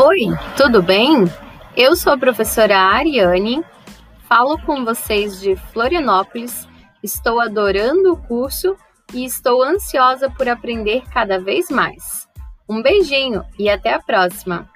Oi, tudo bem? Eu sou a professora Ariane, falo com vocês de Florianópolis, estou adorando o curso e estou ansiosa por aprender cada vez mais. Um beijinho e até a próxima!